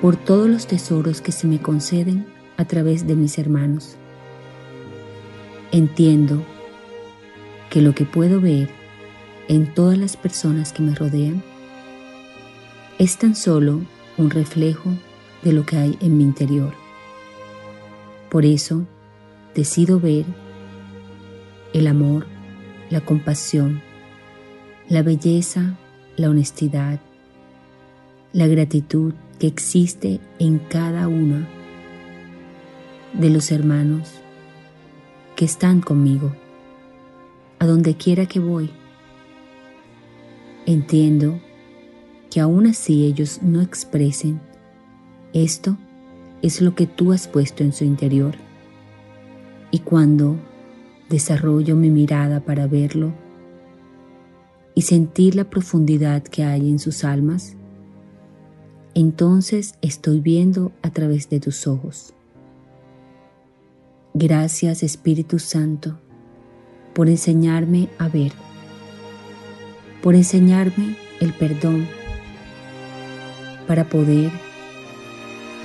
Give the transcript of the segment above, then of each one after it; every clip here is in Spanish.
por todos los tesoros que se me conceden a través de mis hermanos. Entiendo que lo que puedo ver en todas las personas que me rodean es tan solo un reflejo de lo que hay en mi interior. Por eso decido ver el amor, la compasión, la belleza, la honestidad, la gratitud que existe en cada uno de los hermanos que están conmigo, a donde quiera que voy. Entiendo que aún así ellos no expresen, esto es lo que tú has puesto en su interior. Y cuando desarrollo mi mirada para verlo y sentir la profundidad que hay en sus almas, entonces estoy viendo a través de tus ojos. Gracias Espíritu Santo por enseñarme a ver, por enseñarme el perdón, para poder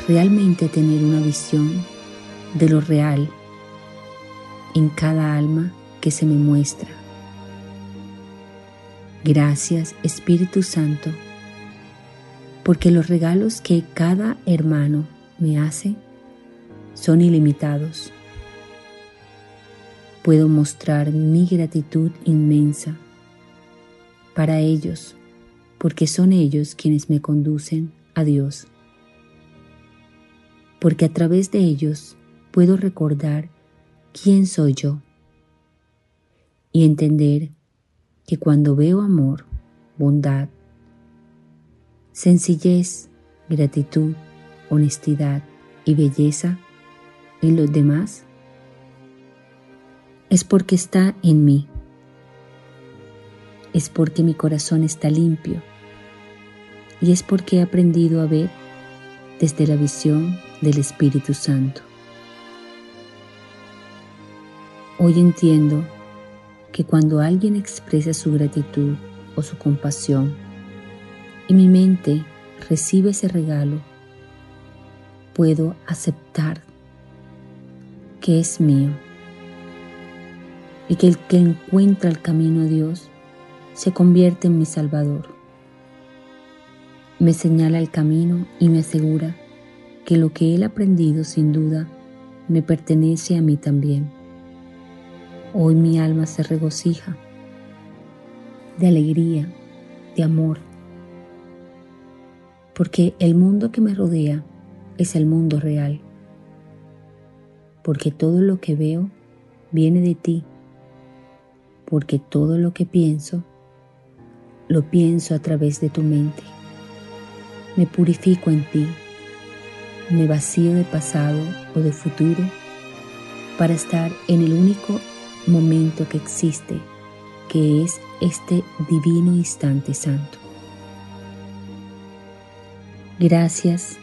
realmente tener una visión de lo real en cada alma que se me muestra. Gracias Espíritu Santo porque los regalos que cada hermano me hace son ilimitados. Puedo mostrar mi gratitud inmensa para ellos, porque son ellos quienes me conducen a Dios. Porque a través de ellos puedo recordar quién soy yo y entender que cuando veo amor, bondad, sencillez, gratitud, honestidad y belleza en los demás, es porque está en mí, es porque mi corazón está limpio y es porque he aprendido a ver desde la visión del Espíritu Santo. Hoy entiendo que cuando alguien expresa su gratitud o su compasión y mi mente recibe ese regalo, puedo aceptar que es mío y que el que encuentra el camino a Dios se convierte en mi Salvador. Me señala el camino y me asegura que lo que Él ha aprendido sin duda me pertenece a mí también. Hoy mi alma se regocija de alegría, de amor, porque el mundo que me rodea es el mundo real, porque todo lo que veo viene de ti, porque todo lo que pienso, lo pienso a través de tu mente. Me purifico en ti, me vacío de pasado o de futuro para estar en el único momento que existe, que es este divino instante santo. Gracias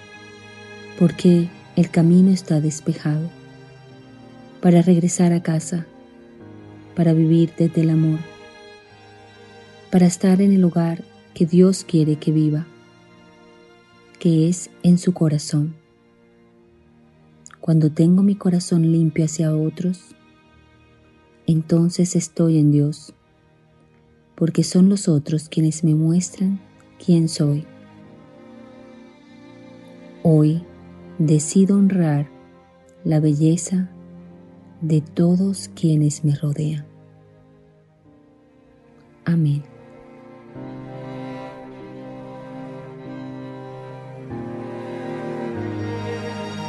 porque el camino está despejado para regresar a casa, para vivir desde el amor, para estar en el lugar que Dios quiere que viva, que es en su corazón. Cuando tengo mi corazón limpio hacia otros, entonces estoy en Dios, porque son los otros quienes me muestran quién soy. Hoy decido honrar la belleza de todos quienes me rodean. Amén.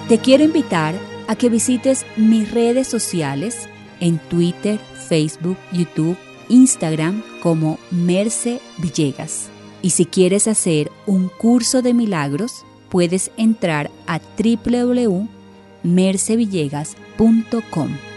Te quiero invitar a que visites mis redes sociales en Twitter, Facebook, YouTube, Instagram como Merce Villegas. Y si quieres hacer un curso de milagros, puedes entrar a www.mercevillegas.com.